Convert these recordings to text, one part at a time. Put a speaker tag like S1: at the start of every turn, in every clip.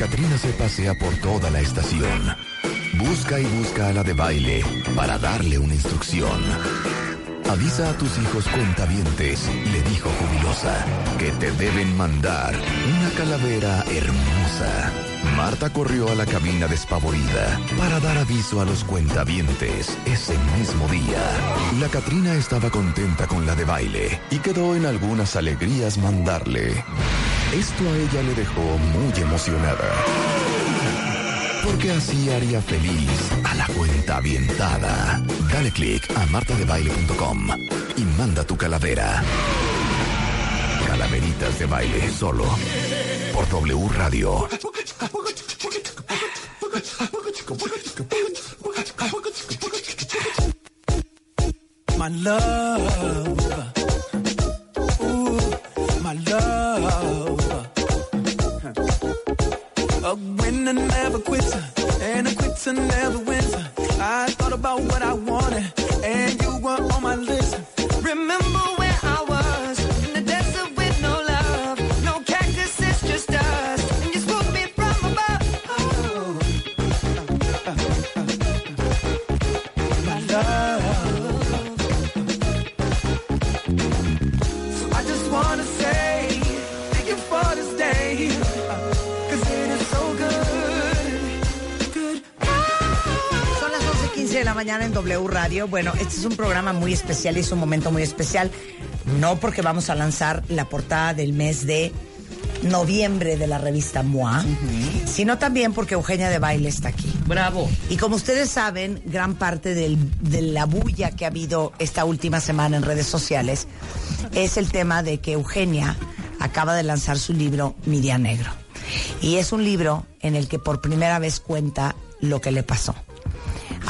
S1: La Catrina se pasea por toda la estación. Busca y busca a la de baile para darle una instrucción. Avisa a tus hijos cuentavientes, le dijo jubilosa, que te deben mandar una calavera hermosa. Marta corrió a la cabina despavorida para dar aviso a los cuentavientes ese mismo día. La Catrina estaba contenta con la de baile y quedó en algunas alegrías mandarle. Esto a ella le dejó muy emocionada. Porque así haría feliz a la cuenta avientada. Dale click a martadebaile.com y manda tu calavera. Calaveritas de baile solo por W Radio.
S2: My. Winner never quits, and a quitter never wins.
S3: Mañana en W Radio. Bueno, este es un programa muy especial y es un momento muy especial. No porque vamos a lanzar la portada del mes de noviembre de la revista MOA, sino también porque Eugenia de Baile está aquí.
S4: Bravo.
S3: Y como ustedes saben, gran parte del- de la bulla que ha habido esta última semana en redes sociales es el tema de que Eugenia acaba de lanzar su libro Mi Día Negro. Y es un libro en el que por primera vez cuenta lo que le pasó.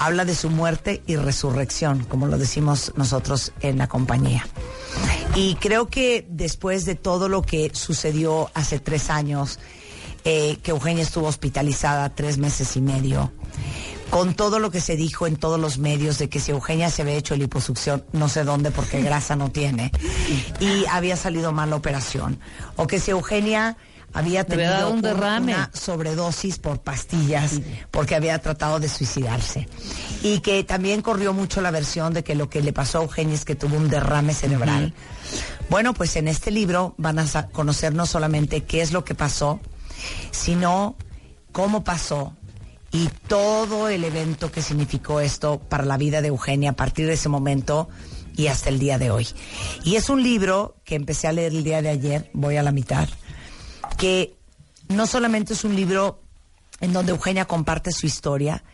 S3: Habla de su muerte y resurrección, como lo decimos nosotros en la compañía. Y creo que después de todo lo que sucedió hace tres años, eh, que Eugenia estuvo hospitalizada tres meses y medio, con todo lo que se dijo en todos los medios de que si Eugenia se había hecho liposucción, no sé dónde porque grasa no tiene, y había salido mal la operación, o que si Eugenia había tenido
S4: dado un derrame.
S3: una sobredosis por pastillas porque había tratado de suicidarse. Y que también corrió mucho la versión de que lo que le pasó a Eugenia es que tuvo un derrame cerebral. Bueno, pues en este libro van a conocer no solamente qué es lo que pasó, sino cómo pasó y todo el evento que significó esto para la vida de Eugenia a partir de ese momento y hasta el día de hoy. Y es un libro que empecé a leer el día de ayer, voy a la mitad, que no solamente es un libro en donde Eugenia comparte su historia,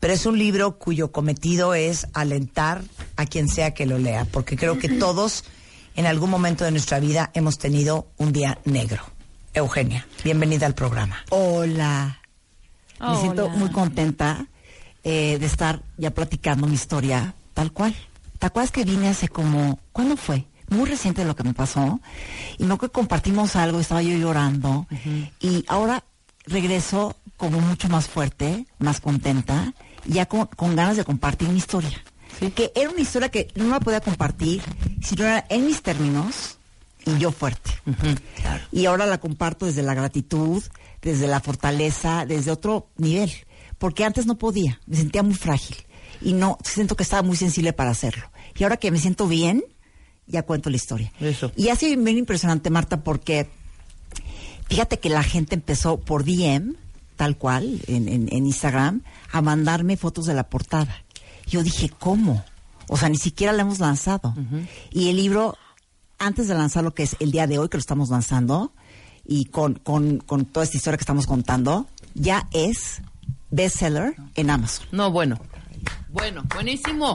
S3: pero es un libro cuyo cometido es alentar a quien sea que lo lea, porque creo que todos en algún momento de nuestra vida hemos tenido un día negro. Eugenia, bienvenida al programa.
S5: Hola. Me siento
S4: Hola.
S5: muy contenta eh, de estar ya platicando mi historia tal cual. ¿Te acuerdas que vine hace como, ¿cuándo fue? Muy reciente lo que me pasó. Y no que compartimos algo, estaba yo llorando. Y ahora regreso como mucho más fuerte, más contenta, ya con, con ganas de compartir mi historia. Que era una historia que no la podía compartir si no era en mis términos y yo fuerte. Y ahora la comparto desde la gratitud, desde la fortaleza, desde otro nivel. Porque antes no podía, me sentía muy frágil. Y no, siento que estaba muy sensible para hacerlo. Y ahora que me siento bien, ya cuento la historia.
S4: Eso.
S5: Y ha sido bien impresionante, Marta, porque fíjate que la gente empezó por DM, tal cual, en, en- en Instagram, a mandarme fotos de la portada. Yo dije, ¿cómo? O sea, ni siquiera la hemos lanzado. Y el libro, antes de lanzarlo, que es el día de hoy, que lo estamos lanzando, y con, con, con toda esta historia que estamos contando, ya es bestseller en Amazon.
S4: No, bueno. Bueno, buenísimo.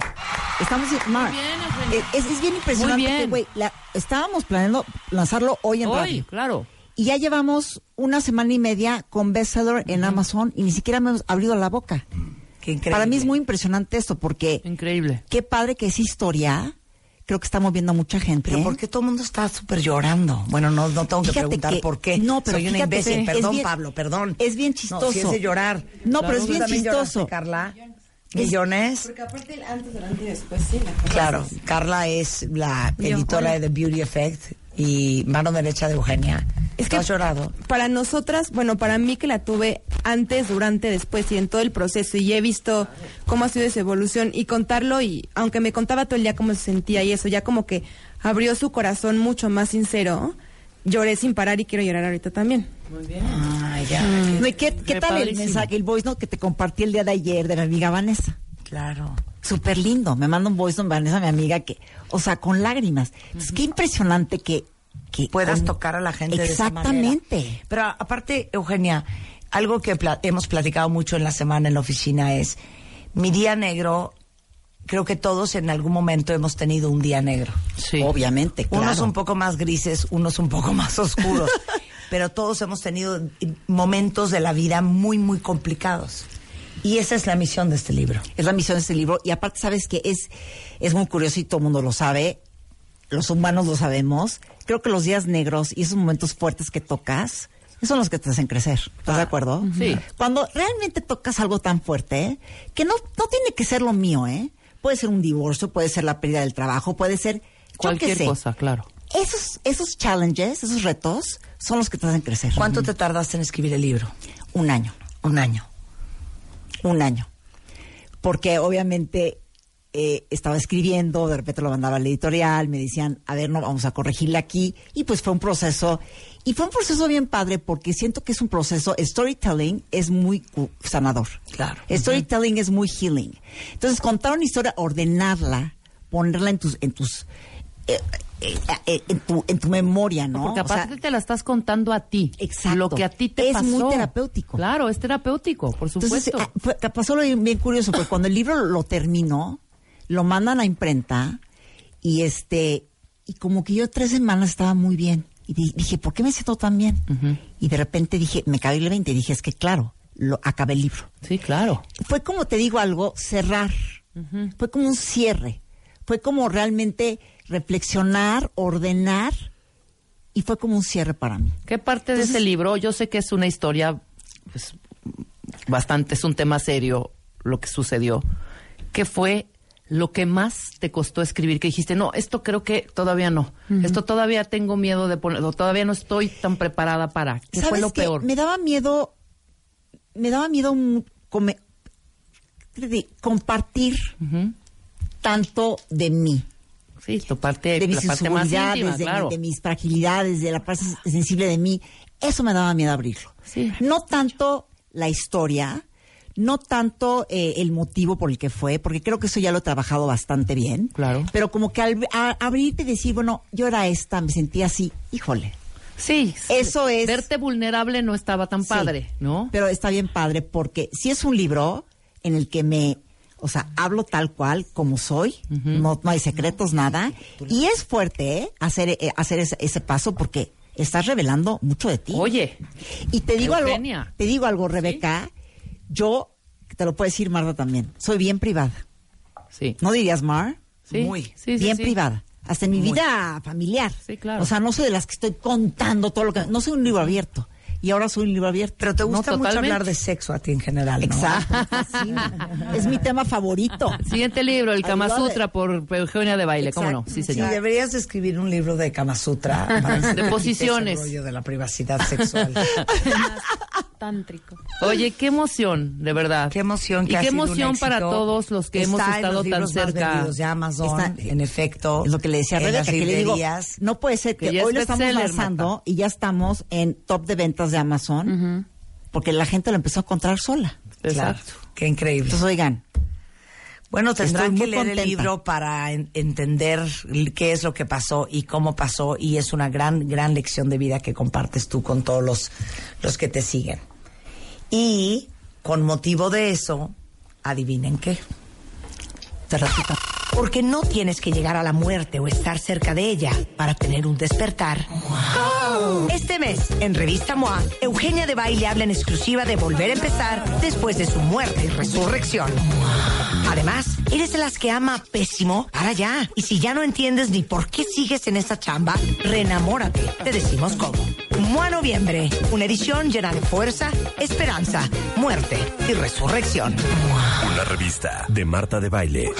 S5: Estamos en Mar,
S4: bien, Eugenia.
S5: eh, es, es bien impresionante
S4: Muy bien.
S5: que, güey, la- estábamos planeando lanzarlo hoy en
S4: Hoy,
S5: radio.
S4: claro.
S5: Y ya llevamos una semana y media con bestseller en Amazon y ni siquiera hemos abrido la boca.
S3: Qué increíble.
S5: Para mí es muy impresionante esto porque
S4: Increíble.
S5: qué padre que es historia. Creo que está moviendo a mucha gente.
S3: Pero ¿por qué todo el mundo está súper llorando? Bueno, no, no tengo que preguntar
S5: que-
S3: por qué.
S5: no, pero
S3: Soy una imbécil. Perdón,
S5: bien-
S3: Pablo, perdón.
S5: es bien
S3: No,
S5: chistoso.
S3: si es de llorar.
S5: No, pero es
S3: ¿Tú
S5: bien
S3: lloraste,
S5: chistoso.
S3: Carla. Millones.
S6: Porque aparte antes, durante y después, sí. la
S3: Claro, Carla es la editora de The Beauty Effect y mano derecha de Eugenia.
S6: Es
S3: ¿Tú
S6: que
S3: has llorado?
S6: para nosotras, bueno, para mí que la tuve antes, durante, después y en todo el proceso y he visto cómo ha sido esa evolución y contarlo y aunque me contaba todo el día cómo se sentía y eso, ya como que abrió su corazón mucho más sincero, lloré sin parar y quiero llorar ahorita también.
S3: Ay, ya.
S5: No, ¿y ¿Qué, qué
S4: Qué
S5: tal el mensaje, el voice note que te compartí el día de ayer de mi amiga Vanessa?
S3: Claro.
S5: Súper lindo. Me manda un voice note Vanessa, mi amiga, que, o sea, con lágrimas. Entonces, qué impresionante que, que
S3: Puedas
S5: con-
S3: tocar a la gente de esa manera.
S5: Exactamente.
S3: Pero aparte, Eugenia, algo que hemos platicado mucho en la semana en la oficina es mi día negro. Creo que todos en algún momento hemos tenido un día negro.
S4: Sí.
S5: Obviamente, claro.
S3: Unos un poco más grises, unos un poco más oscuros. pero todos hemos tenido momentos de la vida muy, muy complicados. Y esa es la misión de este libro.
S5: Es la misión de este libro. Y aparte, sabes que es, es muy curioso y todo el mundo lo sabe. Los humanos lo sabemos. Creo que los días negros y esos momentos fuertes que tocas, esos son los que te hacen crecer. ¿Estás de acuerdo?
S4: Sí.
S5: Cuando realmente tocas algo tan fuerte, que no, no tiene que ser lo mío, ¿eh? Puede ser un divorcio, puede ser la pérdida del trabajo, puede ser
S4: Cualquier
S5: sé.
S4: cosa, claro.
S5: Esos, esos challenges, esos retos, son los que te hacen crecer.
S3: ¿Cuánto te tardaste en escribir el libro?
S5: Un año.
S3: Un año.
S5: un año. Porque obviamente eh, estaba escribiendo, de repente lo mandaba a la editorial, me decían, a ver, no, vamos a corregirle aquí. Y pues fue un proceso, y fue un proceso bien padre porque siento que es un proceso, storytelling es muy sanador.
S3: Claro.
S5: Storytelling es muy healing. Entonces, contar una historia, ordenarla, ponerla en tus, en tus, eh, eh, eh, en, tu, en tu memoria, ¿no?
S4: Porque
S5: O sea,
S4: aparte te la estás contando a ti.
S5: Exacto.
S4: Lo que a ti te
S5: Es
S4: pasó.
S5: muy terapéutico.
S4: Claro, es terapéutico, por
S5: Entonces,
S4: supuesto.
S5: ah, fue- que pasó bien, bien curioso, porque cuando el libro lo terminó, lo mandan a imprenta y este, y como que yo tres semanas estaba muy bien. Y di- dije, ¿por qué me siento tan bien? Y de repente dije, me caí el 20 y dije, es que claro, lo acabé el libro.
S4: sí, claro.
S5: Fue como te digo algo, cerrar. Fue como un cierre. Fue como realmente reflexionar, ordenar, y fue como un cierre para mí.
S4: ¿Qué parte de ese libro? Yo sé que es una historia, pues, bastante, es un tema serio lo que sucedió. ¿Qué fue lo que más te costó escribir? Que dijiste, no, esto creo que todavía no. Esto todavía tengo miedo de ponerlo, todavía no estoy tan preparada para. ¿Qué fue
S5: ¿Sabes
S4: lo
S5: qué?
S4: peor?
S5: Me daba miedo, me daba miedo compartir tanto de mí,
S4: Sí, tu parte,
S5: de
S4: la
S5: mis
S4: parte más
S5: inseguridades,
S4: íntima,
S5: de,
S4: claro.
S5: de mis fragilidades, de la parte sensible de mí. Eso me daba miedo abrirlo.
S4: Sí.
S5: No tanto la historia, no tanto eh, el motivo por el que fue, porque creo que eso ya lo he trabajado bastante bien.
S4: Claro.
S5: Pero como que al a- abrirte y decir, bueno, yo era esta, me sentía así, híjole.
S4: Sí,
S5: Eso es-
S4: Verte vulnerable no estaba tan
S5: Sí.
S4: padre, ¿no?
S5: Pero está bien padre porque si es un libro en el que me, o sea, hablo tal cual como soy, no, no hay secretos, nada. Y es fuerte ¿eh? hacer, eh, hacer ese, ese paso porque estás revelando mucho de ti.
S4: Oye,
S5: y te digo
S4: Eugenia.
S5: algo, te digo algo, Rebeca, yo, te lo puede decir Marta también, soy bien privada.
S4: sí.
S5: ¿No dirías Mar?
S4: Sí,
S3: Muy.
S4: sí, sí,
S5: bien
S4: sí.
S5: privada. Hasta en mi vida familiar.
S4: Sí, claro.
S5: O sea, no soy de las que estoy contando todo lo que... No soy un libro abierto. Y ahora soy un libro abierto.
S3: Pero te
S4: No,
S3: gusta mucho
S4: totalmente.
S3: hablar de sexo a ti en general, ¿no?
S5: Exacto, fascina. es mi tema favorito.
S4: Siguiente libro, El Kama Sutra por Eugenia de Baile, ¿cómo no? Sí,
S3: Sí,
S4: señor.
S3: deberías de escribir un libro de Kama Sutra. para
S4: De posiciones.
S3: el rollo de la privacidad sexual.
S6: Tántrico.
S4: Oye, qué emoción, de verdad.
S3: Qué emoción que
S4: Y
S3: ha
S4: qué
S3: sido un
S4: emoción para todos los que
S3: Está
S4: hemos
S3: en
S4: estado
S3: los
S4: tan
S3: libros más
S4: cerca.
S3: de Amazon,
S5: Está-
S3: en efecto.
S5: Es lo que le decía a
S3: en
S5: Rebeca, que le digo, no puede ser que, hoy lo estamos lanzando y ya estamos en top de ventas de Amazon, porque la gente lo empezó a encontrar sola.
S3: Claro,
S4: Exacto.
S3: qué increíble.
S5: Entonces, oigan,
S3: Bueno, tendrán que leer
S5: contenta.
S3: el libro para en- entender qué es lo que pasó y cómo pasó y es una gran, gran lección de vida que compartes tú con todos los, los que te siguen. Y con motivo de eso, adivinen qué.
S5: Terapita.
S3: Porque no tienes que llegar a la muerte o estar cerca de ella para tener un despertar. Este mes, en Revista MOA, Eugenia de Baile habla en exclusiva de volver a empezar después de su muerte y resurrección. Además, eres de las que ama pésimo, para ya. Y si ya no entiendes ni por qué sigues en esta chamba, reenamórate. Te decimos cómo. MOA Noviembre, una edición llena de fuerza, esperanza, muerte y resurrección.
S7: Una revista de Marta de Baile.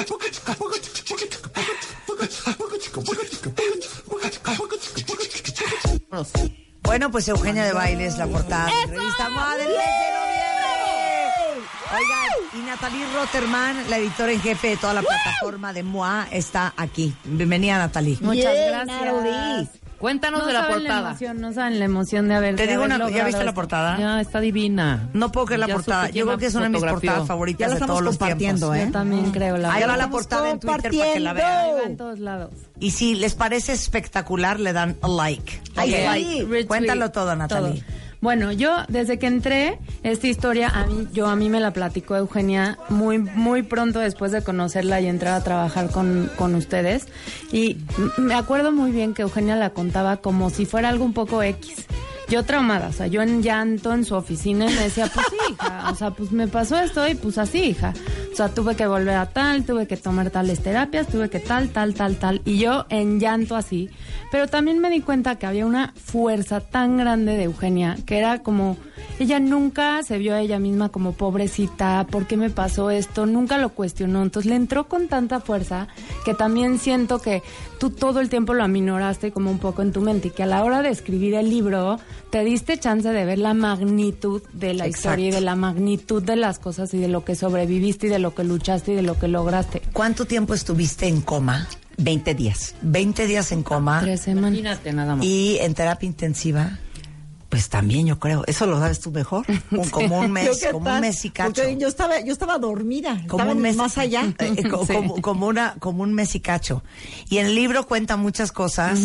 S3: Bueno, pues Eugenia de Baile es la portada de revista MOA del mes de noviembre. Oigan, y Natalie Rotterman, la editora en jefe de toda la plataforma de MOA, está aquí. Bienvenida, Natalie.
S8: Muchas gracias.
S4: Cuéntanos
S8: No
S4: de la
S8: saben la
S4: portada.
S8: emoción, no saben la emoción de haber
S3: Te digo una- ¿ya viste la portada?
S4: Ya está divina.
S3: No puedo creer la portada. Yo creo que es una de mis portadas favoritas de
S5: estamos
S3: todos los tiempos.
S5: ¿eh?
S8: Yo también creo la
S3: Ahí va la portada en Twitter para que la vean.
S8: Va en todos lados.
S3: Y si les parece espectacular, le dan a like.
S5: Ay.
S8: Retweet,
S3: Cuéntalo todo, Natalie.
S8: Bueno, yo desde que entré, esta historia a mí, yo a mí me la platicó Eugenia muy, muy pronto después de conocerla y entrar a trabajar con, con ustedes. Y me acuerdo muy bien que Eugenia la contaba como si fuera algo un poco X. Yo traumada, o sea, yo en llanto en su oficina y me decía, pues sí, hija, o sea, pues me pasó esto y pues así, hija. O sea, tuve que volver a tal, tuve que tomar tales terapias, tuve que tal, tal, tal, tal. Y yo en llanto así. Pero también me di cuenta que había una fuerza tan grande de Eugenia, que era como, ella nunca se vio a ella misma como pobrecita, ¿por qué me pasó esto? Nunca lo cuestionó. Entonces le entró con tanta fuerza que también siento que tú todo el tiempo lo aminoraste como un poco en tu mente y que a la hora de escribir el libro te diste chance de ver la magnitud de la
S3: Exacto.
S8: historia y de la magnitud de las cosas y de lo que sobreviviste y de lo que luchaste y de lo que lograste.
S3: ¿Cuánto tiempo estuviste en coma?
S5: 20 días.
S3: 20 días en coma.
S8: Tres semanas.
S4: Imagínate nada más.
S3: Y en terapia intensiva.
S5: Pues también yo creo, eso lo sabes tú mejor.
S3: Como un mes, como un mes y cacho.
S5: Yo estaba, yo estaba dormida,
S3: como
S5: estaba
S3: un mes
S5: más allá.
S3: eh, co-
S8: Sí.
S3: como, como una como un mes y cacho y el libro cuenta muchas cosas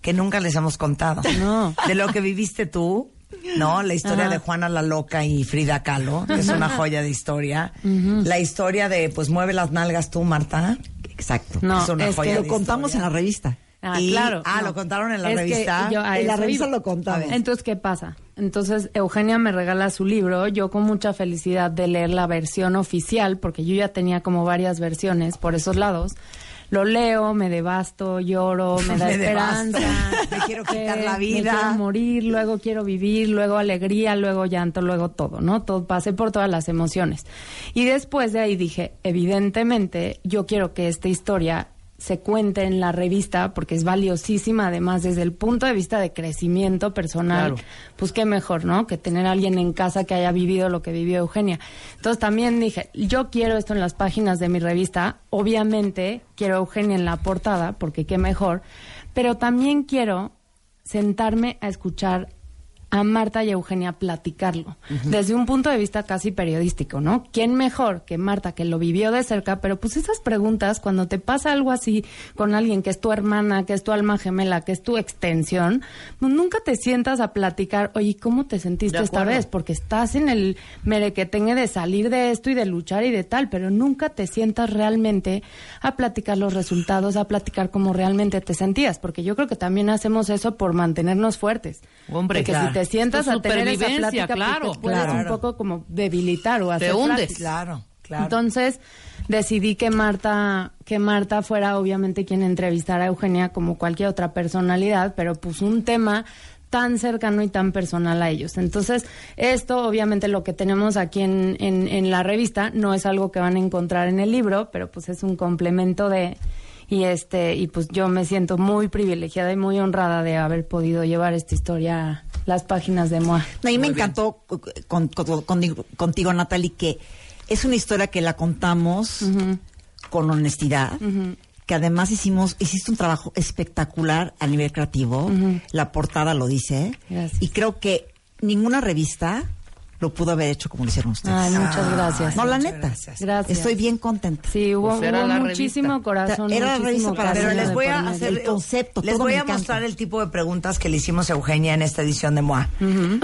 S3: que nunca les hemos contado
S8: No.
S3: de lo que viviste tú no la historia
S8: Ajá.
S3: de Juana la loca y Frida Kahlo que es una joya de historia la historia de pues mueve las nalgas tú Marta
S5: Exacto.
S8: No,
S3: Es una
S8: es
S3: joya
S8: que
S3: de
S5: lo contamos
S3: historia.
S5: en la revista.
S8: Ah,
S3: Y-
S8: claro.
S3: ah,
S8: no.
S3: lo contaron en la
S8: Es que
S3: revista.
S8: yo a
S5: En la revista
S8: iba.
S5: lo contamos.
S8: Entonces, ¿qué pasa? Entonces, Eugenia me regala su libro, yo con mucha felicidad de leer la versión oficial, porque yo ya tenía como varias versiones por esos lados. Lo leo, me devasto, lloro, me da
S3: Me
S8: esperanza.
S3: Me quiero quitar la
S8: Me
S3: vida.
S8: quiero morir, luego quiero vivir, luego alegría, luego llanto, luego todo, ¿no? Todo, pasé por todas las emociones. Y después de ahí dije, evidentemente, yo quiero que esta historia se cuente en la revista porque es valiosísima además desde el punto de vista de crecimiento personal
S4: Claro.
S8: pues qué mejor no que tener a alguien en casa que haya vivido lo que vivió Eugenia. Entonces también dije yo quiero esto en las páginas de mi revista. Obviamente quiero a Eugenia en la portada porque qué mejor. Pero también quiero sentarme a escuchar a Marta y a Eugenia platicarlo desde un punto de vista casi periodístico, ¿no? ¿Quién mejor que Marta que lo vivió de cerca? Pero pues esas preguntas, cuando te pasa algo así con alguien que es tu hermana, que es tu alma gemela, que es tu extensión, pues nunca te sientas a platicar, oye, ¿cómo te sentiste esta vez? Porque estás en el merequetengue de salir de esto y de luchar y de tal, pero nunca te sientas realmente a platicar los resultados, a platicar cómo realmente te sentías, porque yo creo que también hacemos eso por mantenernos fuertes.
S4: Hombre,
S8: porque
S4: claro.
S8: si te sientas a tener esa
S4: supervivencia,
S8: plática, pues,
S4: claro.
S8: te puedes
S3: Claro.
S8: un poco como debilitar o hacer
S4: hundes.
S8: frágil.
S3: claro claro
S8: Entonces decidí que Marta, que Marta fuera obviamente quien entrevistara a Eugenia como cualquier otra personalidad, pero pues un tema tan cercano y tan personal a ellos. Entonces, esto obviamente lo que tenemos aquí en, en, en la revista no es algo que van a encontrar en el libro, pero pues es un complemento de y este y pues yo me siento muy privilegiada y muy honrada de haber podido llevar esta historia a las páginas de Moa.
S5: No, y me encantó con- con- contigo, contigo, Natalie, que es una historia que la contamos con honestidad, que además hicimos, hiciste un trabajo espectacular a nivel creativo, la portada lo dice,
S8: Gracias.
S5: y creo que ninguna revista lo pudo haber hecho como lo hicieron ustedes.
S8: Ay, muchas gracias.
S5: no, la
S3: muchas
S5: neta.
S3: gracias.
S8: Gracias.
S5: Estoy bien contenta.
S8: Sí, hubo,
S4: Pues era
S8: hubo muchísimo
S4: revista.
S8: corazón.
S5: Era la revista para
S3: Pero les voy a hacer
S5: El concepto,
S3: les
S5: todo
S3: voy a
S5: encanta.
S3: mostrar el tipo de preguntas que le hicimos a Eugenia en esta edición de MOA.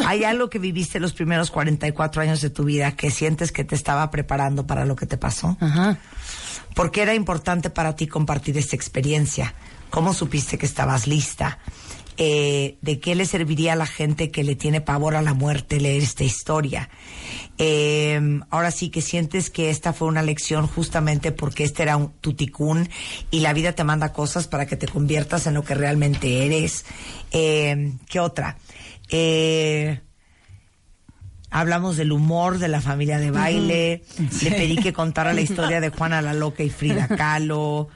S3: Hay algo que viviste los primeros 44 años de tu vida que sientes que te estaba preparando para lo que te pasó.
S8: Ajá.
S3: ¿Por qué era importante para ti compartir esta experiencia? ¿Cómo supiste que estabas lista? Eh, ¿De qué le serviría a la gente que le tiene pavor a la muerte leer esta historia? Eh, ahora sí que sientes que esta fue una lección justamente porque este era un tuticún y la vida te manda cosas para que te conviertas en lo que realmente eres. Eh, ¿Qué otra? Eh, Hablamos del humor de la familia de baile. Le pedí que contara la historia de Juana la Loca y Frida Kahlo.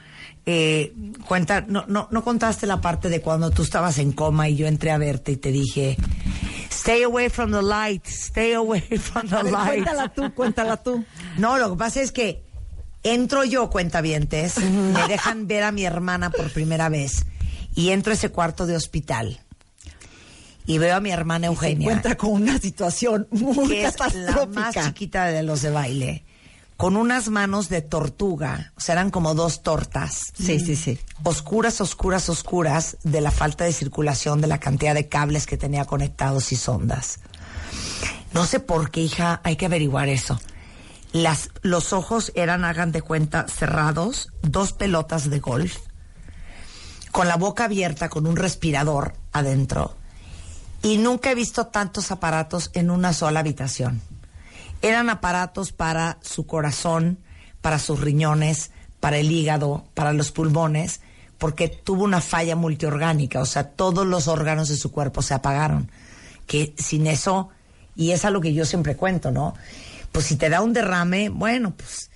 S3: Eh, cuenta, no, no, no contaste la parte de cuando tú estabas en coma y yo entré a verte y te dije, stay away from the light, stay away from the
S5: ver,
S3: light.
S5: cuéntala tú, cuéntala tú.
S3: No, lo que pasa es que entro yo, cuentavientes, me dejan ver a mi hermana por primera vez y entro a ese cuarto de hospital y veo a mi hermana
S5: Se
S3: Eugenia
S5: encuentra con una situación muy
S3: que es la más chiquita de los de baile, con unas manos de tortuga, o sea, eran como dos tortas.
S5: Sí, sí, sí.
S3: Oscuras, oscuras, oscuras, de la falta de circulación, de la cantidad de cables que tenía conectados y sondas. No sé por qué, hija, hay que averiguar eso. Las, los ojos eran, hagan de cuenta, cerrados, dos pelotas de golf, con la boca abierta, con un respirador adentro. Y nunca he visto tantos aparatos en una sola habitación. Eran aparatos para su corazón, para sus riñones, para el hígado, para los pulmones, porque tuvo una falla multiorgánica, o sea, todos los órganos de su cuerpo se apagaron. Que sin eso, y es a lo que yo siempre cuento, ¿no? Pues si te da un derrame, bueno, pues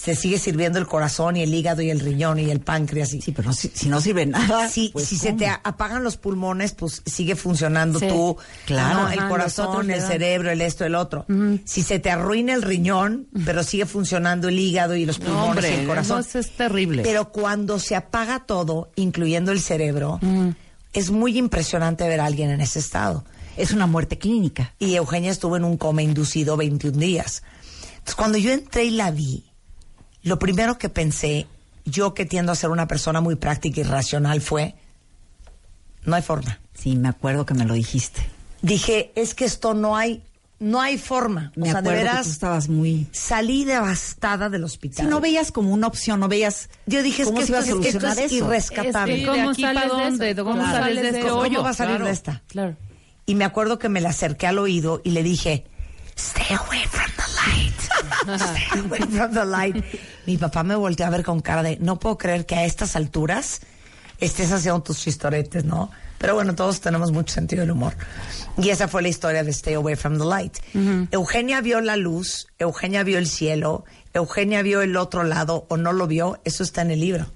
S3: se sigue sirviendo el corazón y el hígado y el riñón y el páncreas. Y,
S5: Sí, pero si, si no sirve nada.
S3: si,
S5: pues,
S3: si se te apagan los pulmones, pues sigue funcionando
S8: Sí.
S3: tú,
S5: Claro.
S3: ¿no? El corazón, el cerebro, el esto, el otro. Si se te arruina el riñón, pero sigue funcionando el hígado y los
S4: No,
S3: pulmones y
S4: hombre,
S3: el corazón.
S4: eso es terrible.
S3: Pero cuando se apaga todo, incluyendo el cerebro, es muy impresionante ver a alguien en ese estado.
S5: Es una muerte clínica.
S3: Y Eugenia estuvo en un coma inducido 21 días. Entonces, cuando yo entré y la vi, lo primero que pensé, yo que tiendo a ser una persona muy práctica y racional, fue, no hay forma.
S5: Sí, me acuerdo que me lo dijiste.
S3: Dije, es que esto no hay, no hay forma.
S5: Me
S3: o sea, de
S5: acuerdo que
S3: veras,
S5: tú estabas muy...
S3: salí devastada del
S5: Si
S3: hospital.
S5: no veías como una opción, no veías
S3: yo dije, es que
S5: se iba a
S3: esto, es, esto
S5: solucionar
S3: es
S5: eso.
S3: irrescatable.
S8: Es que,
S4: ¿De
S8: ¿Cómo sales de
S4: dónde? ¿Cómo
S8: Claro.
S4: sales de
S8: ¿Cómo
S4: este
S3: va a salir
S4: Claro.
S3: de esta?
S8: Claro.
S3: Y me acuerdo que me la acerqué al oído y le dije, stay away from. Stay away from the light. Mi papá me volteó a ver con cara de, no puedo creer que a estas alturas estés haciendo tus chistoretes, ¿no? Pero bueno, todos tenemos mucho sentido del humor. Y esa fue la historia de Stay Away from the Light. Eugenia vio la luz, Eugenia vio el cielo, Eugenia vio el otro lado o no lo vio, eso está en el libro.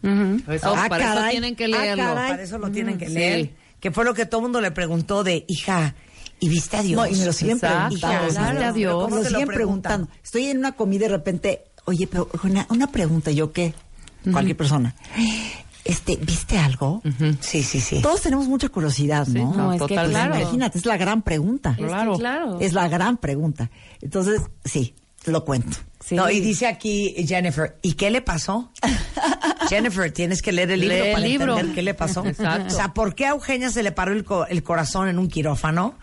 S4: Eso,
S5: Ah,
S4: para eso
S5: caray.
S4: tienen que
S5: Ah, caray.
S3: Para eso lo tienen que
S4: Sí.
S3: leer. Que fue lo que todo el mundo le preguntó de, hija, ¿y viste a Dios?
S5: No, y me lo siguen
S4: Exacto.
S5: preguntando.
S3: Hija,
S5: ¿sabes?
S4: ¿viste a Dios?
S5: Me
S3: ¿Cómo
S5: lo siguen
S3: preguntan?
S5: preguntando. Estoy en una comida y de repente, oye, pero una, una pregunta, ¿yo qué? Cualquier persona. Este, ¿viste algo?
S3: Sí, sí, sí.
S5: Todos tenemos mucha curiosidad, ¿no?
S4: no,
S8: No, es que
S4: totalmente.
S8: claro.
S5: Imagínate, es la gran pregunta.
S8: Es que
S4: Claro.
S8: claro.
S5: Es la gran pregunta. Entonces, sí, lo cuento.
S8: Sí.
S3: No, y dice aquí Jennifer, ¿y qué le pasó? Jennifer, tienes que leer el libro
S4: Lee el
S3: para
S4: libro.
S3: entender qué le pasó.
S4: Exacto.
S3: O sea, ¿por qué a Eugenia se le paró el, co- el corazón en un quirófano?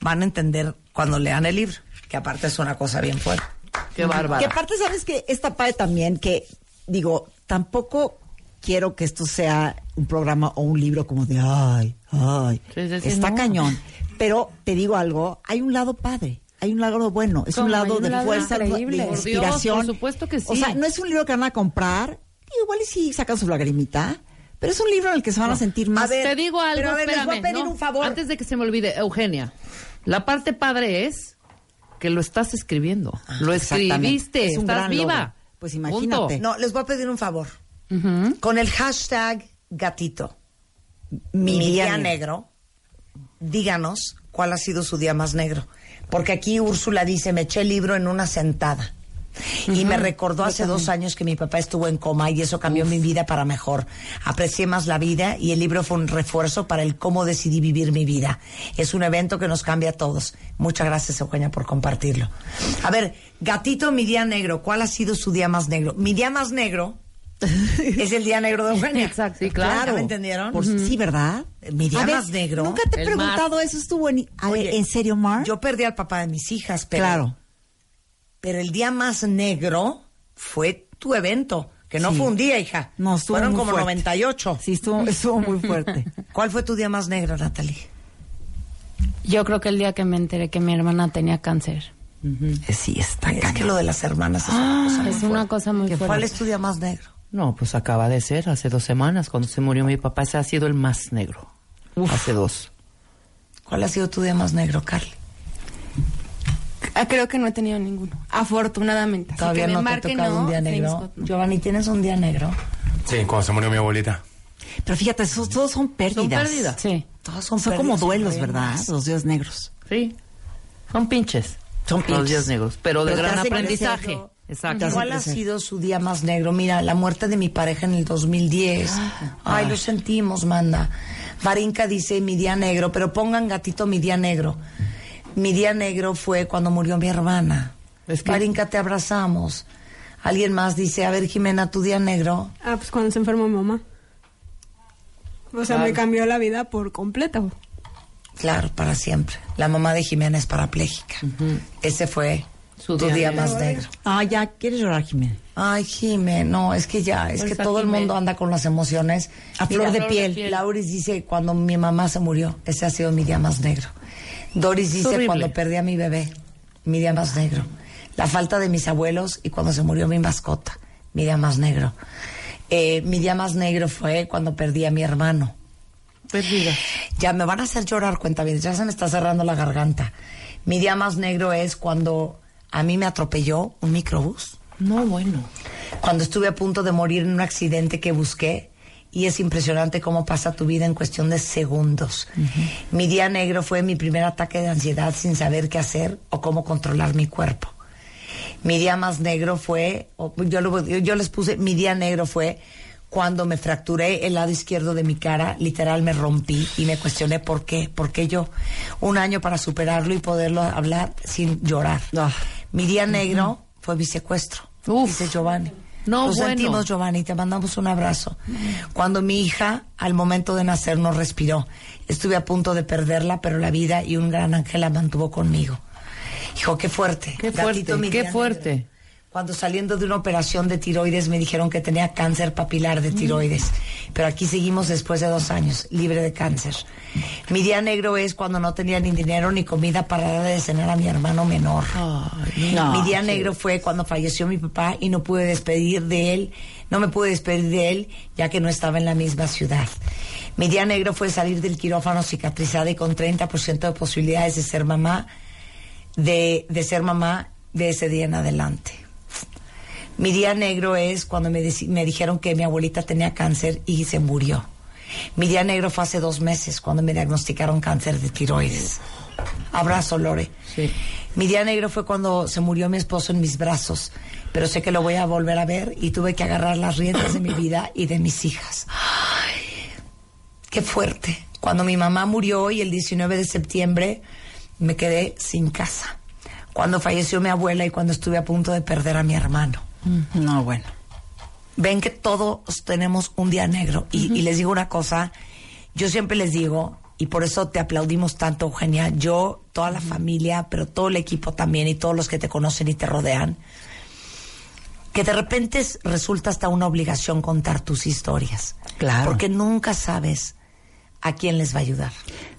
S3: Van a entender cuando lean el libro, que aparte es una cosa bien fuerte.
S4: Qué bárbaro.
S5: Que aparte, ¿sabes que Esta padre también, que digo, tampoco quiero que esto sea un programa o un libro como de, ay, ay,
S4: Sí, sí, sí,
S5: está
S4: no.
S5: cañón. Pero te digo algo, hay un lado padre. Hay un lado bueno, es un lado de
S8: lado
S5: fuerza, de
S8: increíble.
S4: Por Dios,
S5: inspiración.
S4: por supuesto que sí.
S5: O sea, no es un libro que van a comprar, igual y sí sacan su lagrimita, pero es un libro en el que se van a sentir más.
S3: A ver,
S4: Te digo algo,
S3: pero a ver, les voy a pedir
S4: ¿no?
S3: un favor.
S4: Antes de que se me olvide, Eugenia, la parte padre es que lo estás escribiendo. lo
S5: exactamente.
S4: escribiste,
S5: Es un
S4: estás
S5: gran
S4: viva.
S5: logro. Pues imagínate.
S4: Punto.
S3: No, les voy a pedir un favor. Con el hashtag gatito,
S5: mi
S3: mi
S5: día negro,
S3: díganos cuál ha sido su día más negro. Porque aquí Úrsula dice, me eché el libro en una sentada. Y me recordó hace dos años que mi papá estuvo en coma y eso cambió mi vida para mejor. Aprecié más la vida y el libro fue un refuerzo para el cómo decidí vivir mi vida. Es un evento que nos cambia a todos. Muchas gracias, Eugenia, por compartirlo. A ver, gatito, mi día negro. ¿Cuál ha sido su día más negro? Mi día más negro es el día negro de Eugenia.
S4: Exacto, sí, claro.
S3: ¿Ya ¿Me entendieron?
S5: Por- Sí, ¿verdad?
S3: Mi día
S5: A ver,
S3: más negro.
S5: Nunca te he preguntado eso, estuvo en... A ver, ¿en serio, Mar?
S3: Yo perdí al papá de mis hijas, pero,
S5: Claro.
S3: Pero el día más negro fue tu evento, que no
S5: Sí.
S3: fue un día, hija.
S5: No, estuvo
S3: Fueron
S5: muy
S3: como
S5: fuerte.
S3: 98.
S5: Sí, estuvo, estuvo muy fuerte.
S3: ¿Cuál fue tu día más negro, Natalie?
S8: Yo creo que el día que me enteré que mi hermana tenía cáncer.
S5: Eh, Sí, está
S3: Es que lo de las hermanas es una cosa muy
S8: Es una
S3: fuerte.
S8: cosa muy
S3: ¿Cuál
S8: fuerte.
S3: es tu día más negro?
S4: No, pues acaba de ser hace dos semanas cuando se murió mi papá. Ese ha sido el más negro. Hace dos.
S3: ¿Cuál ha sido tu día más negro, Carly?
S6: Ah, creo que no he tenido ninguno. Afortunadamente. Así
S3: Todavía
S6: que me
S3: no te ha tocado
S6: no,
S3: un día negro.
S6: No.
S3: Giovanni, ¿tienes un día negro?
S9: Sí, cuando se murió mi abuelita.
S5: Pero fíjate, esos todos son pérdidas.
S4: Son pérdidas.
S8: Sí.
S3: Todos son,
S5: Son como duelos. ¿verdad? Los días negros.
S4: Sí. Son pinches.
S5: Son
S4: Los
S5: pinches.
S4: días negros. Pero de
S5: Pero
S4: gran aprendizaje. Exacto.
S3: ¿Cuál ha sido su día más negro? Mira, la muerte de mi pareja en el 2010. Ay, lo sentimos, manda. Varinka dice mi día negro, pero pongan gatito mi día negro. Mi día negro fue cuando murió mi hermana.
S4: Es que-
S3: Varinka, te abrazamos. Alguien más dice, a ver, Jimena, tu día negro.
S10: Ah, pues cuando se enfermó mi mamá. O sea, me cambió la vida por completo.
S3: Claro, para siempre. La mamá de Jimena es parapléjica. Ese fue
S4: Su
S3: tu
S4: día
S3: más negro.
S5: Ah, ya, ¿quieres llorar, Jimena?
S3: Ay, Jimé, no, es que ya, es
S4: Pues
S3: que todo el mundo anda con las emociones.
S5: A flor de
S4: flor de
S5: piel.
S4: piel.
S3: Lauris dice cuando mi mamá se murió, ese ha sido mi día más negro. Doris dice
S4: horrible.
S3: cuando perdí a mi bebé, mi día más negro. La falta de mis abuelos y cuando se murió mi mascota, mi día más negro. Eh, mi día más negro fue cuando perdí a mi hermano.
S4: Perdida.
S3: Ya me van a hacer llorar, cuenta bien, ya se me está cerrando la garganta. Mi día más negro es cuando a mí me atropelló un microbús
S4: No, bueno.
S3: cuando estuve a punto de morir en un accidente que busqué y es impresionante cómo pasa tu vida en cuestión de segundos. Mi día negro fue mi primer ataque de ansiedad sin saber qué hacer o cómo controlar mi cuerpo. Mi día más negro fue, yo, lo- yo les puse, mi día negro fue cuando me fracturé el lado izquierdo de mi cara, literal me rompí y me cuestioné por qué, por qué yo, un año para superarlo y poderlo hablar sin llorar.
S5: Ah.
S3: Mi día negro fue mi secuestro,
S4: Uf.
S3: dice Giovanni.
S4: No, bueno.
S3: sentimos, Giovanni, te mandamos un abrazo. Cuando mi hija, al momento de nacer, no respiró, estuve a punto de perderla, pero la vida y un gran ángel la mantuvo conmigo. Hijo, qué fuerte.
S4: Qué fuerte, qué fuerte.
S3: Cuando saliendo de una operación de tiroides me dijeron que tenía cáncer papilar de tiroides. Pero aquí seguimos después de dos años, libre de cáncer. Mi día negro es cuando no tenía ni dinero ni comida para darle de cenar a mi hermano menor.
S5: No,
S3: mi día negro fue cuando falleció mi papá y no pude despedir de él, no me pude despedir de él ya que no estaba en la misma ciudad. Mi día negro fue salir del quirófano cicatrizada y con 30% de posibilidades de ser mamá, de, de ser mamá de ese día en adelante. Mi día negro es cuando me, dijeron que mi abuelita tenía cáncer y se murió. Mi día negro fue hace dos meses cuando me diagnosticaron cáncer de tiroides. Abrazo, Lore.
S4: Sí.
S3: Mi día negro fue cuando se murió mi esposo en mis brazos, pero sé que lo voy a volver a ver y tuve que agarrar las riendas de mi vida y de mis hijas. Ay, qué fuerte. Cuando mi mamá murió y el 19 de septiembre me quedé sin casa. Cuando falleció mi abuela y cuando estuve a punto de perder a mi hermano.
S5: No, bueno.
S3: Ven que todos tenemos un día negro. Y, y les digo una cosa, yo siempre les digo, y por eso te aplaudimos tanto, Eugenia, yo, toda la familia, pero todo el equipo también y todos los que te conocen y te rodean, que de repente es- resulta hasta una obligación contar tus historias.
S5: Claro.
S3: Porque nunca sabes a quién les va a ayudar.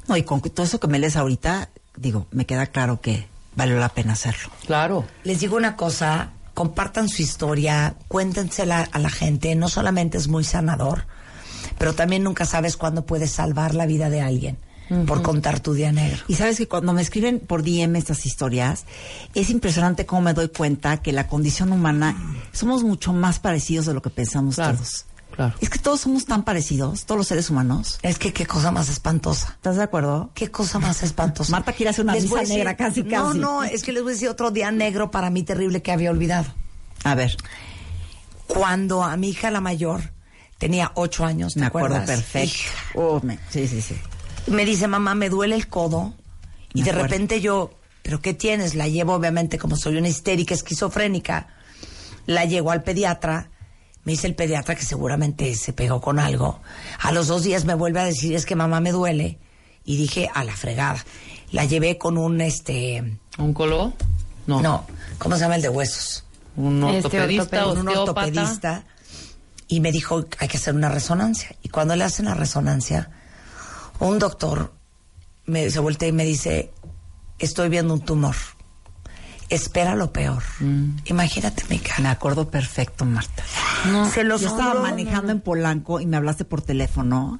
S5: No, y con todo eso que me lees ahorita, digo, me queda claro que valió la pena hacerlo.
S4: Claro.
S3: Les digo una cosa, compartan su historia, cuéntensela a la gente, no solamente es muy sanador, pero también nunca sabes cuándo puedes salvar la vida de alguien por contar tu día negro.
S5: Y sabes que cuando me escriben por DM estas historias, es impresionante cómo me doy cuenta que la condición humana somos mucho más parecidos de lo que pensamos
S4: Claro.
S5: todos.
S4: Claro.
S5: Es que todos somos tan parecidos, todos los seres humanos.
S3: Es que qué cosa más espantosa.
S5: ¿Estás de acuerdo?
S3: Qué cosa más espantosa.
S5: Marta quiere hacer una
S3: Les
S5: misa
S3: decir-
S5: negra, casi,
S3: No,
S5: casi.
S3: no, es que les voy a decir otro día negro para mí terrible que había olvidado.
S5: A ver,
S3: Cuando a mi hija la mayor tenía ocho años, ¿te
S5: me acuerdo perfecto. Oh, me- sí, sí, sí.
S3: me dice, mamá, me duele el codo. Y
S5: Me
S3: de
S5: acuerdo.
S3: repente yo, ¿pero qué tienes? La llevo, obviamente, como soy una histérica esquizofrénica, la llevo al pediatra. Me dice el pediatra que seguramente se pegó con algo. A los dos días me vuelve a decir, es que mamá me duele. Y dije, a la fregada. La llevé con un, este...
S4: ¿Oncólogo? No.
S3: No, ¿cómo se llama el de huesos?
S4: Un
S8: Este,
S4: ortopedista,
S3: Con un ortopedista. Y me dijo, hay que hacer una resonancia. Y cuando le hacen la resonancia, un doctor me, se voltea y me dice, estoy viendo un tumor. Espera lo peor. Imagínate mi
S5: Me
S3: cara.
S5: acuerdo perfecto, Marta.
S3: Se los
S5: Yo estaba manejando en Polanco y me hablaste por teléfono.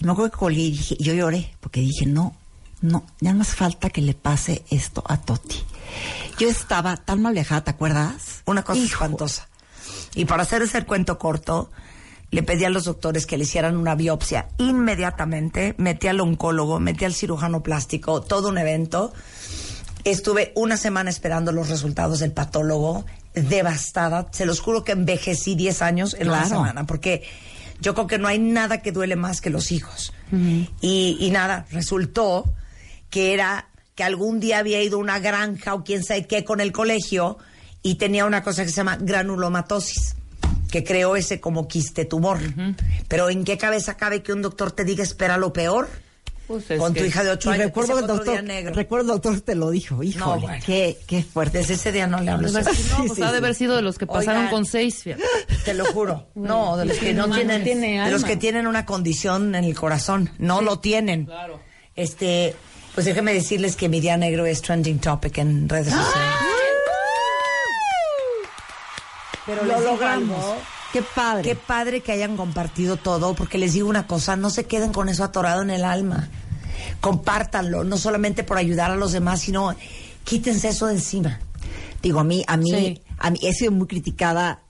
S5: Y me acuerdo que colgué y dije, yo lloré, porque dije, no, no, ya no hace falta que le pase esto a Toti. Yo estaba tan mal viajada, ¿te acuerdas?
S3: Una cosa
S5: Hijo.
S3: espantosa. Y para hacer ese cuento corto, le pedí a los doctores que le hicieran una biopsia inmediatamente. Metí al oncólogo, metí al cirujano plástico, todo un evento. Estuve una semana esperando los resultados del patólogo, devastada. Se los juro que envejecí 10 años en una
S5: Claro.
S3: semana, porque yo creo que no hay nada que duele más que los hijos. y, y nada, resultó que era que algún día había ido a una granja o quién sabe qué con el colegio y tenía una cosa que se llama granulomatosis, que creó ese como quiste tumor. Pero ¿en qué cabeza cabe que un doctor te diga espera lo peor?
S4: Pues es
S3: con tu
S4: que-
S3: hija de 8
S5: Y
S3: años.
S5: recuerdo el doctor,
S3: día negro.
S5: recuerdo el doctor te lo dijo, híjole,
S3: bueno.
S5: qué, qué fuerte.
S3: Desde ese día no le hablo.
S4: No, pues
S5: Sí,
S4: ha de haber sido de los que pasaron
S3: Oigan.
S4: con seis, fíjate.
S3: Te lo juro. No, de los que no
S8: No, no
S3: tienen,
S8: tiene
S3: de los que tienen una condición en el corazón, no lo tienen.
S4: Claro.
S3: Este, pues déjenme decirles que mi día negro es trending topic en redes
S5: ¡Ah!
S3: sociales. Pero
S5: lo logramos.
S3: algo,
S5: Qué padre.
S3: Qué padre que hayan compartido todo, porque les digo una cosa, no se queden con eso atorado en el alma. Compártanlo, no solamente por ayudar a los demás, sino quítense eso de encima.
S5: Digo, a mí, a mí,
S8: Sí.
S5: a mí he sido muy criticada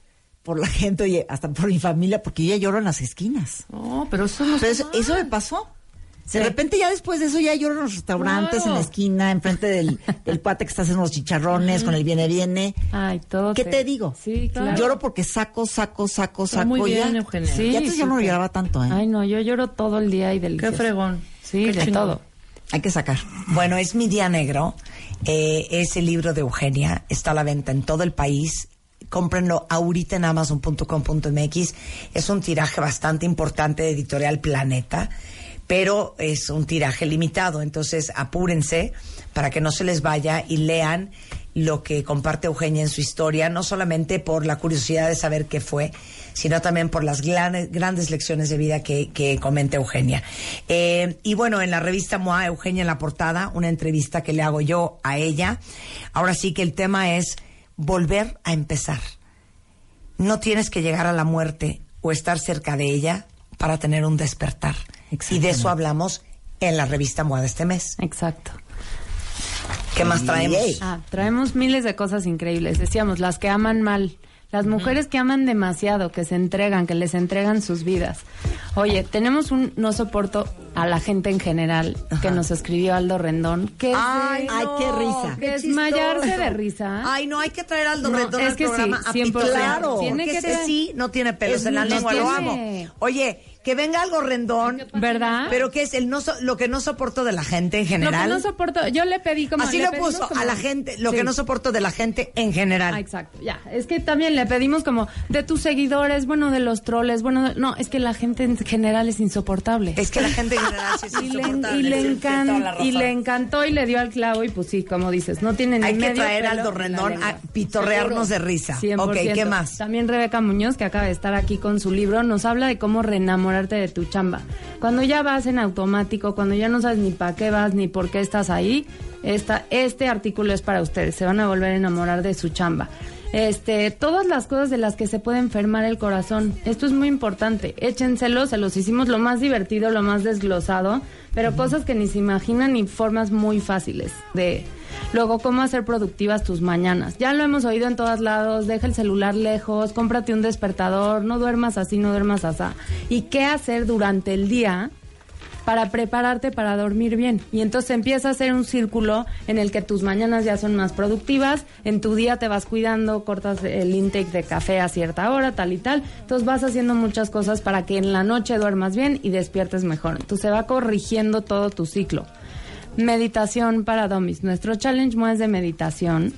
S5: por la gente, oye, hasta por mi familia, porque yo ya lloro en las esquinas.
S4: No, pero eso no
S5: Pero eso, eso me pasó. De repente ya después de eso ya lloro en los restaurantes,
S4: Claro.
S5: en la esquina, enfrente del, del cuate que está haciendo los chicharrones, con el viene viene.
S8: Ay, todo.
S5: ¿Qué te digo?
S8: Sí, claro.
S5: Lloro porque saco, saco, saco, saco.
S4: muy
S5: ya.
S4: bien, Eugenia.
S8: Sí,
S5: ya antes yo no lloraba tanto, ¿eh?
S8: Ay, no, yo lloro todo el día y del
S4: Qué fregón.
S8: Sí,
S4: Qué
S8: de
S4: chingón.
S8: todo.
S5: Hay que sacar.
S3: Bueno, es mi día negro. Eh, es el libro de Eugenia. Está a la venta en todo el país. Cómprenlo ahorita en amazon.com.mx. Es un tiraje bastante importante de Editorial Planeta, pero es un tiraje limitado. Entonces, apúrense para que no se les vaya y lean lo que comparte Eugenia en su historia, no solamente por la curiosidad de saber qué fue, sino también por las grandes, lecciones de vida que, que comenta Eugenia. Eh, y bueno, en la revista MOA, Eugenia en la portada, una entrevista que le hago yo a ella. Ahora sí que el tema es volver a empezar. No tienes que llegar a la muerte o estar cerca de ella para tener un despertar. Y de eso hablamos en la revista MOA de este mes.
S8: Exacto.
S3: ¿Qué más traemos?
S8: Ah, traemos miles de cosas increíbles. Decíamos, las que aman mal. Las mujeres que aman demasiado, que se entregan, que les entregan sus vidas. Oye, tenemos un no soporto a la gente en general que nos escribió Aldo Rendón. Que es
S3: Ay,
S8: de-
S5: Ay, qué risa.
S3: qué
S8: desmayarse
S3: chistoso.
S8: de risa.
S3: Ay, no, hay que traer al
S8: No,
S3: Rendón
S8: es
S3: al
S8: que sí,
S3: programa a
S8: 100%.
S3: pitorrear.
S5: Claro.
S8: Tiene que
S3: ese sí no tiene pelos
S5: Es
S3: en la lengua, lo amo. Oye, que venga algo rendón.
S8: ¿Verdad?
S3: Pero que es el no so- lo que no soporto de la gente en
S8: Lo que
S3: general.
S8: no soporto, yo le pedí como...
S3: Así
S8: le
S3: lo puso
S8: como-
S3: a la gente, lo
S8: Sí.
S3: que no soporto de la gente en general.
S8: Ah, exacto, ya. Es que también le pedimos como de tus seguidores, bueno, de los troles, bueno, de- no, es que la gente en general es insoportable.
S3: Es que la gente en general sí es
S8: y le,
S3: insoportable.
S8: y, le encan- y encantó y le dio al clavo y pues sí, como dices, no tiene ni
S3: Hay que traer
S8: pelo
S3: Aldo Rendón a pitorrearnos de risa.
S8: 100%.
S3: Ok, ¿qué más?
S8: También Rebeca Muñoz, que acaba de estar aquí con su libro, nos habla de cómo de tu chamba. Cuando ya vas en automático, cuando ya no sabes ni para qué vas ni por qué estás ahí, esta, este artículo es para ustedes. Se van a volver a enamorar de su chamba. Este, todas las cosas de las que se puede enfermar el corazón. Esto es muy importante. Échenselo, se los hicimos lo más divertido, lo más desglosado, pero cosas que ni se imaginan y formas muy fáciles de Luego, cómo hacer productivas tus mañanas. Ya lo hemos oído en todos lados, deja el celular lejos, cómprate un despertador, no duermas así, no duermas así. ¿Y qué hacer durante el día para prepararte para dormir bien. Y entonces empieza a hacer un círculo en el que tus mañanas ya son más productivas, en tu día te vas cuidando, cortas el intake de café a cierta hora, tal y tal. Entonces vas haciendo muchas cosas para que en la noche duermas bien y despiertes mejor. Entonces se va corrigiendo todo tu ciclo. Meditación para domis. Nuestro challenge es de meditación.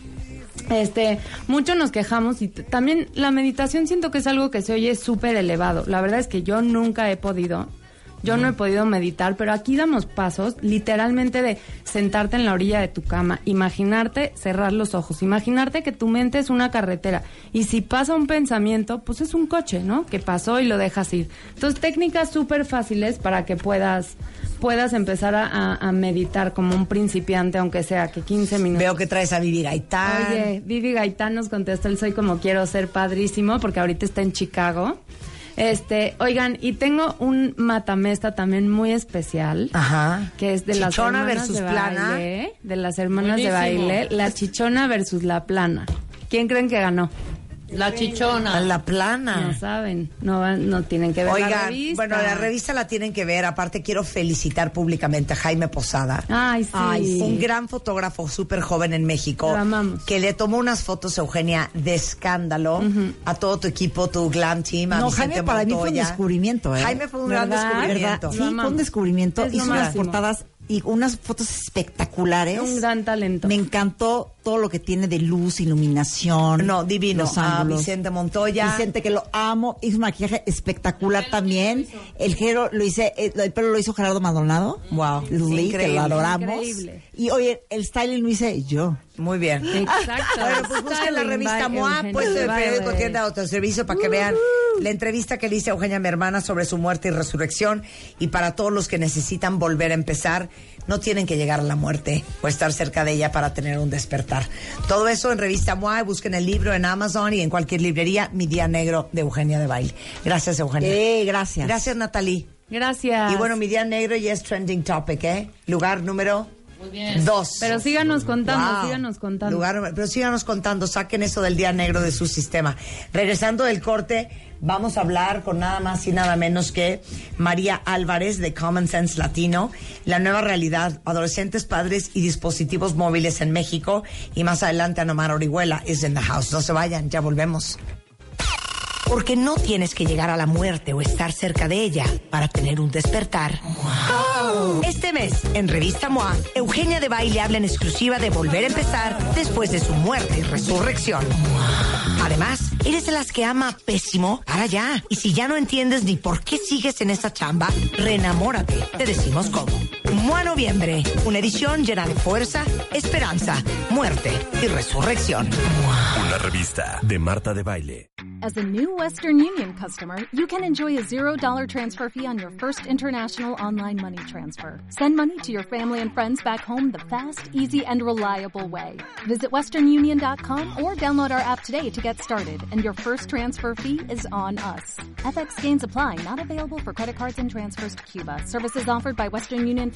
S8: Este, mucho nos quejamos y también la meditación siento que es algo que se oye súper elevado. La verdad es que yo nunca he podido, yo no he podido meditar, pero aquí damos pasos literalmente de sentarte en la orilla de tu cama, imaginarte cerrar los ojos, imaginarte que tu mente es una carretera y si pasa un pensamiento, pues es un coche, ¿no? Que pasó y lo dejas ir. Entonces, técnicas súper fáciles para que puedas puedas empezar a, a- a meditar como un principiante, aunque sea que 15 minutos.
S3: Veo que traes a Vivi Gaitán.
S8: Oye, Vivi Gaitán nos contestó el Soy como quiero ser padrísimo, porque ahorita está en Chicago. Este, oigan, y tengo un matamesta también muy especial.
S3: Ajá.
S8: Que es de las hermanas
S3: versus
S8: de
S3: plana.
S8: baile, de las hermanas
S4: Buenísimo.
S8: de baile, la chichona versus la plana. ¿Quién creen que ganó?
S4: La chichona.
S3: La plana.
S8: No saben, no van- no tienen que ver la
S3: Oigan,
S8: revista.
S3: bueno, la revista la tienen que ver. Aparte, quiero felicitar públicamente a Jaime Posada.
S8: Ay, sí.
S3: Un gran fotógrafo súper joven en México.
S8: Lo amamos.
S3: Que le tomó unas fotos, Eugenia, de escándalo a todo tu equipo, tu glam team, a
S5: No,
S3: Vicente
S5: Jaime para mí fue un
S3: Montoya.
S5: descubrimiento, ¿eh?
S3: Jaime fue un gran
S8: ¿Verdad?
S3: descubrimiento.
S5: Sí, fue un descubrimiento.
S8: Es
S5: Hizo unas portadas y unas fotos espectaculares.
S8: Un gran talento.
S5: Me encantó todo lo que tiene de luz, iluminación.
S3: No, divino.
S5: Los
S3: A
S5: ángulos.
S3: Vicente Montoya.
S5: Vicente, que lo amo. Hizo un maquillaje espectacular también. El gero lo hice, eh, el pelo lo hizo Gerardo Maldonado.
S3: Wow.
S5: Lee, que
S3: Increíble.
S5: lo adoramos.
S8: Increíble.
S5: Y oye, el styling lo hice yo.
S3: Muy bien.
S8: Exacto.
S3: Bueno, pues busquen la revista MOA, puesto de periódico tienda de autoservicio para que vean la entrevista que le hice a Eugenia, mi hermana, sobre su muerte y resurrección. Y para todos los que necesitan volver a empezar, no tienen que llegar a la muerte o estar cerca de ella para tener un despertar. Todo eso en revista MOA, y busquen el libro en Amazon y en cualquier librería, Mi Día Negro de Eugenia de Baile. Gracias, Eugenia.
S5: Eh, gracias.
S3: Gracias, Natalie.
S8: Gracias.
S3: Y bueno, Mi Día Negro ya es trending topic, ¿eh? Lugar número dos.
S8: Pero síganos contando,
S3: Wow.
S8: síganos contando.
S3: Lugar- pero síganos contando, saquen eso del día negro de su sistema. Regresando del corte, vamos a hablar con nada más y nada menos que María Álvarez de Common Sense Latino, la nueva realidad, adolescentes, padres y dispositivos móviles en México. Y más adelante, Anomar Orihuela is in the house. No se vayan, ya volvemos. Porque no tienes que llegar a la muerte o estar cerca de ella para tener un despertar. Este mes, en Revista MOA, Eugenia de Baile habla en exclusiva de volver a empezar después de su muerte y resurrección. Además, eres de las que ama pésimo, para ya. Y si ya no entiendes ni por qué sigues en esa chamba, reenamórate. Te decimos cómo. MOA Noviembre, una edición llena de fuerza, esperanza, muerte y resurrección.
S7: Una revista de Marta de Baile.
S11: As a new Western Union customer, you can enjoy a $0 transfer fee on your first international online money transfer. Send money to your family and friends back home the fast, easy, and reliable way. Visit westernunion.com or download our app today to get started, and your first transfer fee is on us. FX gains apply, not available for credit cards and transfers to Cuba. Services offered by Western Union